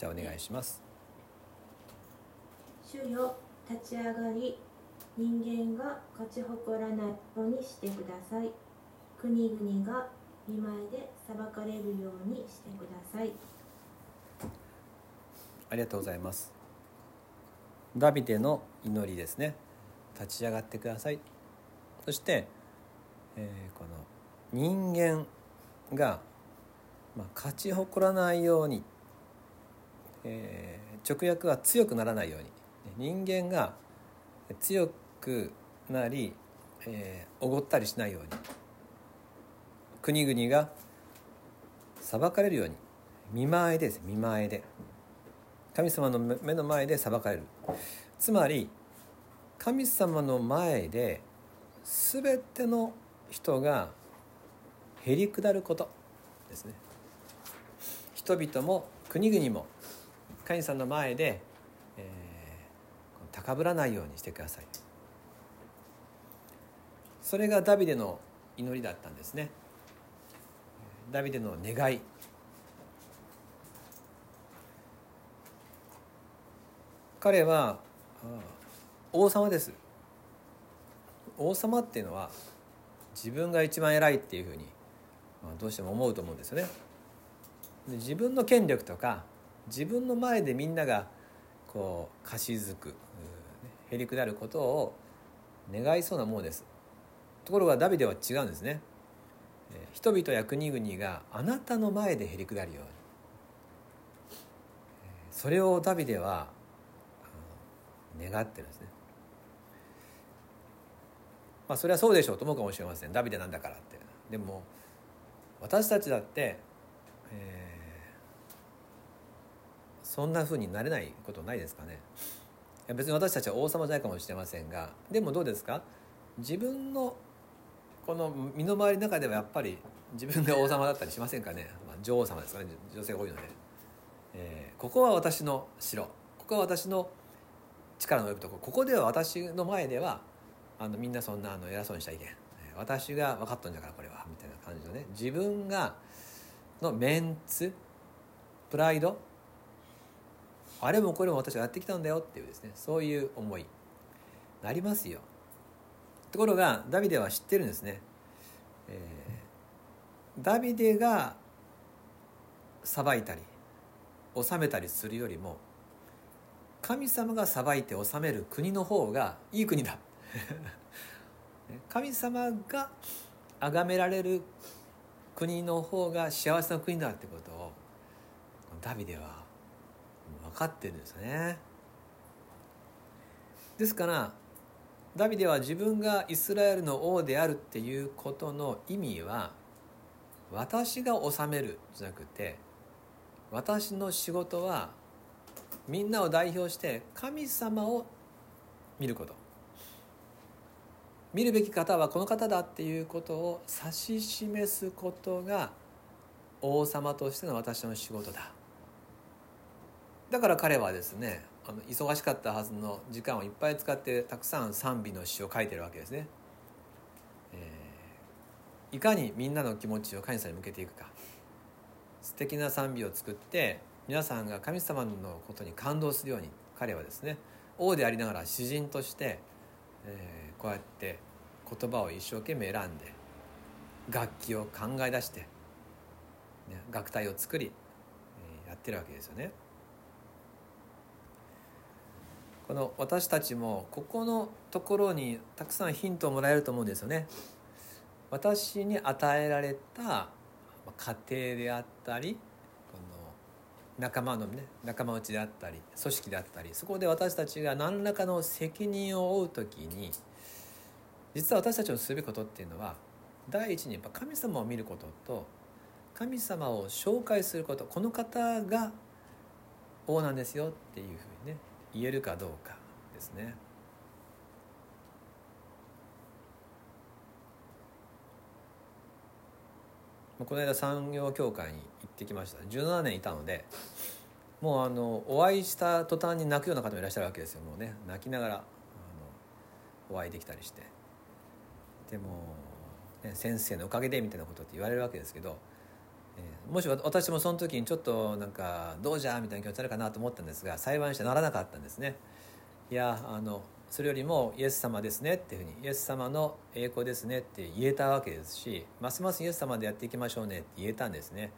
じゃあお願いします。主よ立ち上がり人間が勝ち誇らないようにしてください。国々が見前で裁かれるようにしてください。ありがとうございます。ダビデの祈りですね。立ち上がってください。そして、えーこの人間が、まあ、勝ち誇らないように、えー直訳は強くならないように。人間が強くなりえーおご、ったりしないように。国々が裁かれるように。見前です。見前で。神様の目の前で裁かれる。つまり神様の前で全ての人がへり下ることですね。人々も国々も神様の前で、えー高ぶらないようにしてください。それがダビデの祈りだったんですね。ダビデの願い。彼はあ王様です。王様っていうのは自分が一番偉いっていうふうに、まあ、どうしても思うと思うんですよね。で自分の権力とか自分の前でみんながこうかしずくへりくだることを願いそうなものです。ところがダビデは違うんですね。人々や国々があなたの前でへりくだるように。それをダビデは願ってるんですね。まあそれはそうでしょうと思うかもしれません。ダビデなんだからって。でも私たちだって、えーそんな風になれないことないですかね。別に私たちは王様じゃないかもしれませんがでもどうですか？自分のこの身の回りの中ではやっぱり自分が王様だったりしませんかね、まあ、女王様ですかね。女性が多いので、えーここは私の城。ここは私の力の及ぶとこ。ここでは私の前ではあのみんなそんなあの偉そうにしちゃいけん。えー私が分かっとんじゃからこれは。みたいな感じのね。自分がのメンツプライドあれもこれも私はやってきたんだよっていうですねそういう思いなりますよ。ところがダビデは知ってるんですね、えーダビデが裁いたり治めたりするよりも神様が裁いて治める国の方がいい国だ。神様が崇められる国の方が幸せな国だってことをダビデは分かってるんですね。ですからダビデは自分がイスラエルの王であるっていうことの意味は私が治めるじゃなくて私の仕事はみんなを代表して神様を見ること。見るべき方はこの方だっていうことを指し示すことが王様としての私の仕事だ。だから彼はですねあの忙しかったはずの時間をいっぱい使ってたくさん賛美の詩を書いてるわけですね、えーいかにみんなの気持ちを神様に向けていくか素敵な賛美を作って皆さんが神様のことに感動するように彼はですね王でありながら詩人として、えーこうやって言葉を一生懸命選んで楽器を考え出して、ね、楽隊を作り、えーやってるわけですよね。この私たちもここのところにたくさんヒントをもらえると思うんですよね。私に与えられた家庭であったりこの仲間のね仲間内であったり組織であったりそこで私たちが何らかの責任を負う時に実は私たちのすべきことっていうのは第一にやっぱ神様を見ることと神様を紹介することこの方が王なんですよっていうふうにね言えるかどうかですね。この間産業協会に行ってきました。17年いたのでもうあのお会いした途端に泣くような方もいらっしゃるわけですよ。もうね泣きながらあのお会いできたりして。でも、ね、先生のおかげでみたいなことって言われるわけですけど、もし私もその時にちょっとなんかどうじゃみたいな気持ちになるかなと思ったんですが幸いにしてならなかったんですね。いやあのそれよりもイエス様ですねっていうふうにイエス様の栄光ですねって言えたわけですしますますイエス様でやっていきましょうねって言えたんですね。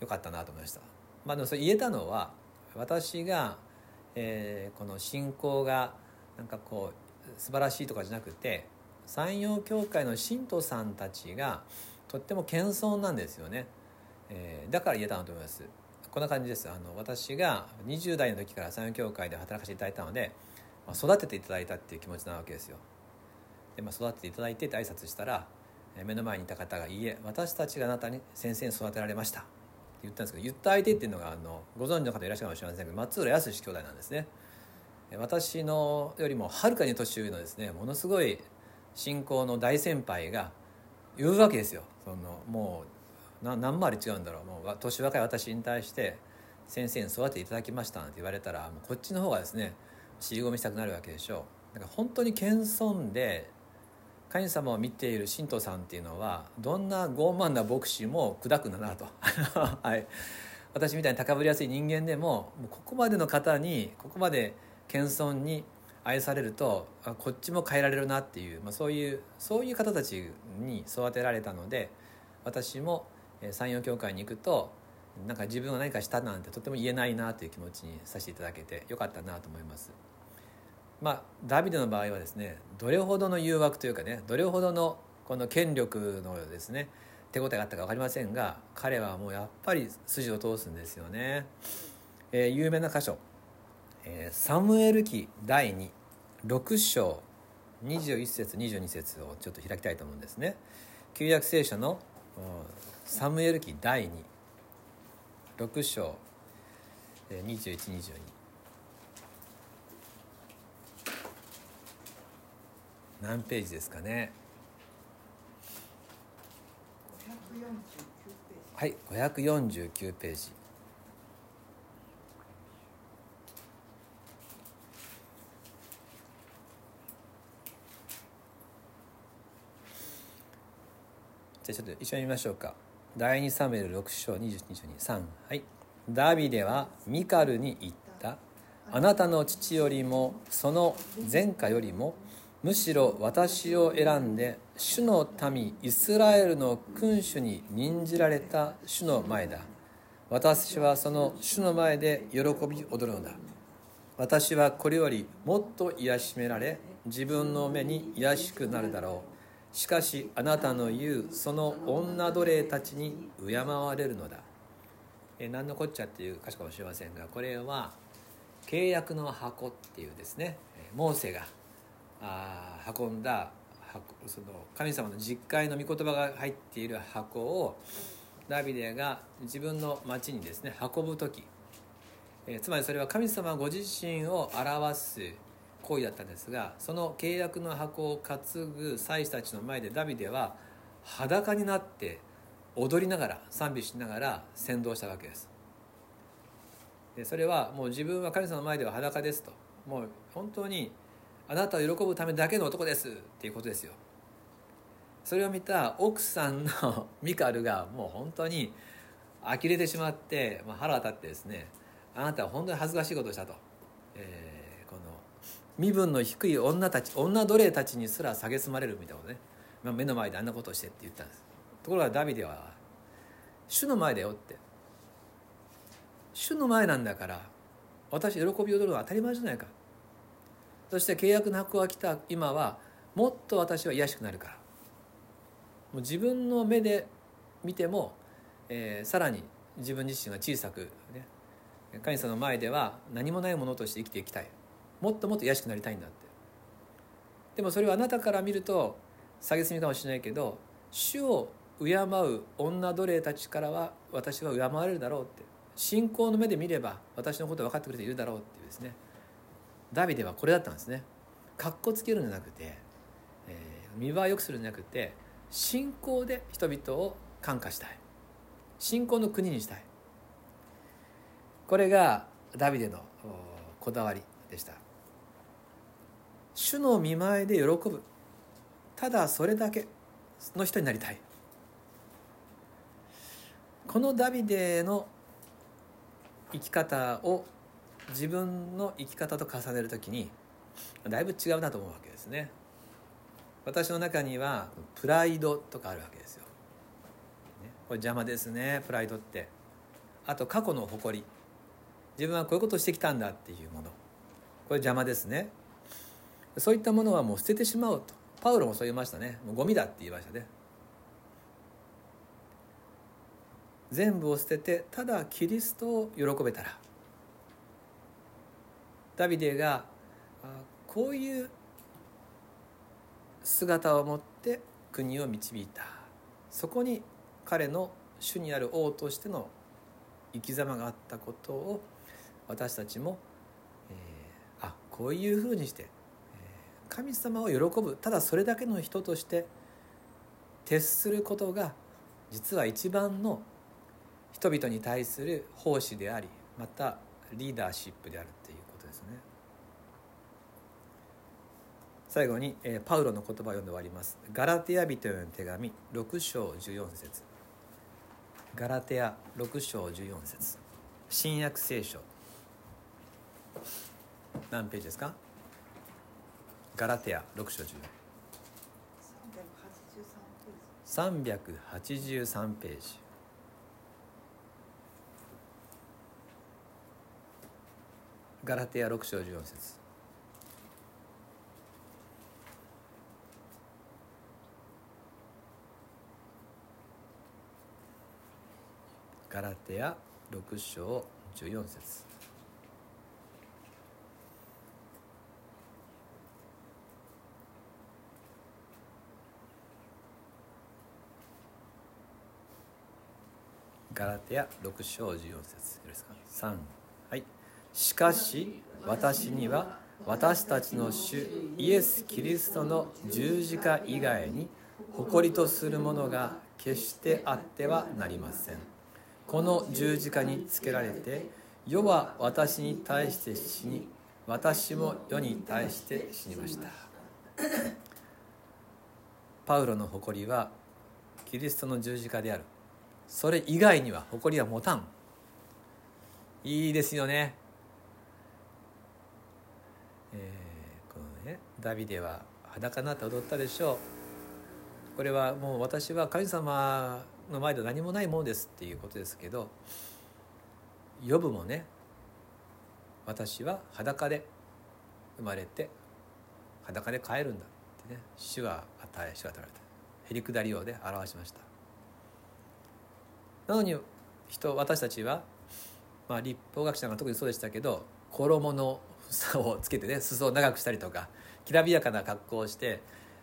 よかったなと思いました。まあでもそれ言えたのは私が、えーこの信仰がなんかこう素晴らしいとかじゃなくて山陽教会の信徒さんたちがとっても謙遜なんですよね、えーだから言えたなと思います。こんな感じです。あの私が20代の時から山陽教会で働かせていただいたので、まあ、育てていただいたっていう気持ちなわけですよ。で、まあ、育てていただいてって挨拶したらえ目の前にいた方が「いいえ私たちがあなたに先生に育てられました」って言ったんですけど言った相手っていうのがあのご存知の方いらっしゃるかもしれませんけど松浦康兄弟なんですね。え私のよりもはるかに年上のですねものすごい信仰の大先輩が言うわけですよ。そのもうな何回り違うんだろう。もう年若い私に対して「先生に育てていただきました」なんて言われたらもうこっちの方がですね尻込みしたくなるわけでしょう。だから本当に謙遜で神様を見ている信徒さんっていうのはどんな傲慢な牧師も砕くんだなと、はい、私みたいに高ぶりやすい人間でももうここまでの方にここまで謙遜に愛されるとあこっちも変えられるなっていう、まあ、そういうそういう方たちに育てられたので私も山陽教会に行くとなんか自分は何かしたなんてとても言えないなという気持ちにさせていただけてよかったなと思います。まあ、ダビデの場合はですねどれほどの誘惑というかねどれほどのこの権力のですね手応えがあったか分かりませんが彼はもうやっぱり筋を通すんですよね。えー有名な箇所、えサムエル記第26章21節22節をちょっと開きたいと思うんですね。旧約聖書のサムエル記第26章えー2122何ページですかね。はい549ページ。じゃあちょっと一緒に見ましょうか第2サムエル6章2023はい。ダビデはミカルに言った。あなたの父よりもその前科よりもむしろ私を選んで主の民イスラエルの君主に任じられた主の前だ。私はその主の前で喜び踊るのだ。私はこれよりもっと癒しめられ自分の目に癒しくなるだろう。しかしあなたの言うその女奴隷たちに敬われるのだ。え何のこっちゃっていう箇所かもしれませんがこれは契約の箱っていうですね。モーセがあ運んだその神様の実会の御言葉が入っている箱をダビデが自分の町にですね運ぶ時、えつまりそれは神様ご自身を表す行為だったんですがその契約の箱を担ぐ祭司たちの前でダビデは裸になって踊りながら賛美しながら先導したわけです。でそれはもう自分は神様の前では裸ですと。もう本当にあなたを喜ぶためだけの男ですっていうことですよ。それを見た奥さんのミカルがもう本当に呆れてしまって、まあ、腹が立ってですねあなたは本当に恥ずかしいことをしたと、えー身分の低い女たち女奴隷たちにすら蔑まれるみたいなことね、まあ、目の前であんなことをしてって言ったんです。ところがダビデは「主の前だよ」って「主の前なんだから私喜びを踊るのは当たり前じゃないか」そして契約の箱が来た今はもっと私は癒しくなるから。もう自分の目で見ても、えーさらに自分自身が小さく、ね、神様の前では何もないものとして生きていきたい。もっともっと癒しくなりたいんだって。でもそれはあなたから見ると蔑みかもしれないけど主を敬う女奴隷たちからは私は敬われるだろうって。信仰の目で見れば私のことを分かってくれているだろうっていうですね。ダビデはこれだったんですね。かっこつけるんじゃなくて、えー見栄えを良くするんじゃなくて信仰で人々を感化したい。信仰の国にしたい。これがダビデのこだわりでした。主の見前で喜ぶ。ただそれだけの人になりたい。このダビデの生き方を自分の生き方と重ねる時にだいぶ違うなと思うわけですね。私の中にはプライドとかあるわけですよ、これ邪魔ですね。プライドって。あと過去の誇り。自分はこういうことをしてきたんだっていうもの。これ邪魔ですね。そういったものはもう捨ててしまうと。パウロもそう言いましたね。もうゴミだって言いましたね。全部を捨ててただキリストを喜べたら。ダビデがこういう姿を持って国を導いた。そこに彼の主にある王としての生き様があったことを私たちも、えー、あこういうふうにして、神様を喜ぶ。ただそれだけの人として徹することが実は一番の人々に対する奉仕でありまたリーダーシップであるっていうことですね。最後に、え、パウロの言葉を読んで終わります。ガラテヤ人への手紙6章14節。ガラテヤ6章14節。新約聖書。何ページですか？ガラテヤ6章14 383ページ。ガラテヤ6章14節。ガラテヤ6章14節。ガラテヤ6章14節ですか？3はい。しかし私には私たちの主イエス・キリストの十字架以外に誇りとするものが決してあってはなりません。この十字架につけられて世は私に対して死に私も世に対して死にました。パウロの誇りはキリストの十字架である。それ以外には誇りは持たん。いいですよね。えー、このねダビデは裸になって踊ったでしょう。これはもう私は神様の前で何もないものですっていうことですけどヨブもね私は裸で生まれて裸で帰るんだってね。主は与え主は取られた。へりくだりようで表しました。なのに人私たちは、まあ、立法学者が特にそうでしたけど衣の房をつけてね裾を長くしたりとかきらびやかな格好をして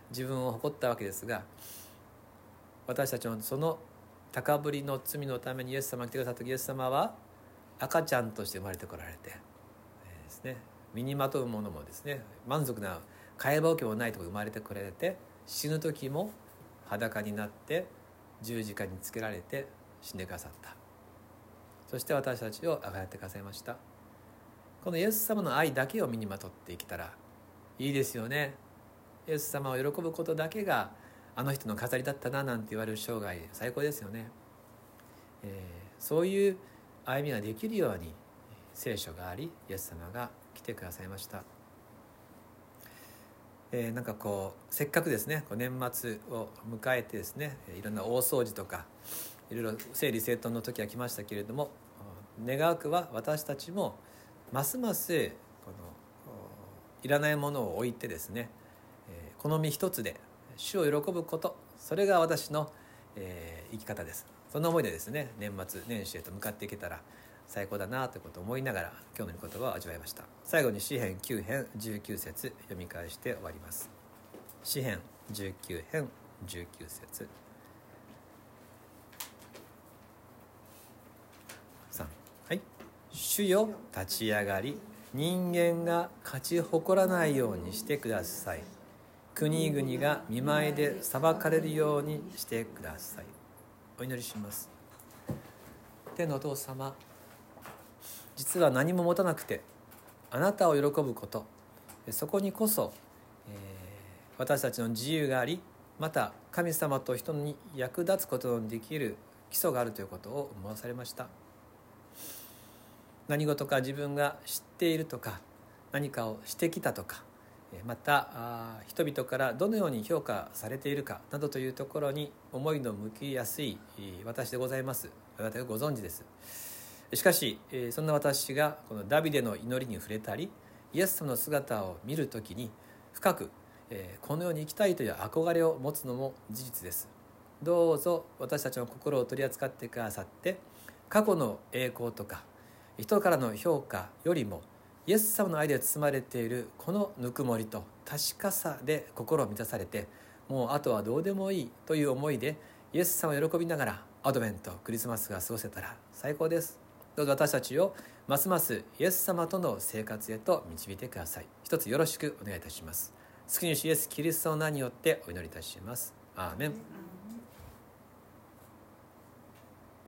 自分を誇ったわけですが私たちのその高ぶりの罪のためにイエス様が来てくださった時イエス様は赤ちゃんとして生まれてこられて、えー、ですね身にまとうものもですね満足な替えけもないところ生まれてこられて死ぬ時も裸になって十字架につけられて死んでくださった。そして私たちをあがやってくださいました。このイエス様の愛だけを身にまとって生きたらいいですよね。イエス様を喜ぶことだけがあの人の飾りだったななんて言われる生涯最高ですよね、えー、そういう歩みができるように聖書がありイエス様が来てくださいました、えー、なんかこうせっかくですね年末を迎えてですねいろんな大掃除とかいろいろ整理整頓の時は来ましたけれども願わくは私たちもますますこのいらないものを置いてですね好み一つで主を喜ぶことそれが私の、えー、生き方です。そんな思いでですね年末年始へと向かっていけたら最高だなということを思いながら今日の言葉を味わいました。最後に詩編9編19節読み返して終わります。詩編19編19節。主よ立ち上がり。人間が勝ち誇らないようにしてください。国々が見舞いで裁かれるようにしてください。お祈りします。天のお父様実は何も持たなくてあなたを喜ぶこと。そこにこそ、えー、私たちの自由がありまた神様と人に役立つことのできる基礎があるということを思わされました。何事か自分が知っているとか何かをしてきたとかまた人々からどのように評価されているかなどというところに思いの向きやすい私でございます。私はご存知です。しかしそんな私がこのダビデの祈りに触れたりイエス様の姿を見る時に深くこのように生きたいという憧れを持つのも事実です。どうぞ私たちの心を取り扱ってくださって過去の栄光とか人からの評価よりもイエス様の愛で包まれているこのぬくもりと確かさで心を満たされてもうあとはどうでもいいという思いでイエス様を喜びながらアドベントクリスマスが過ごせたら最高ですどうぞ私たちをますますイエス様との生活へと導いてください。一つよろしくお願いいたします。救い主イエスキリストの名によってお祈りいたします。アーメン。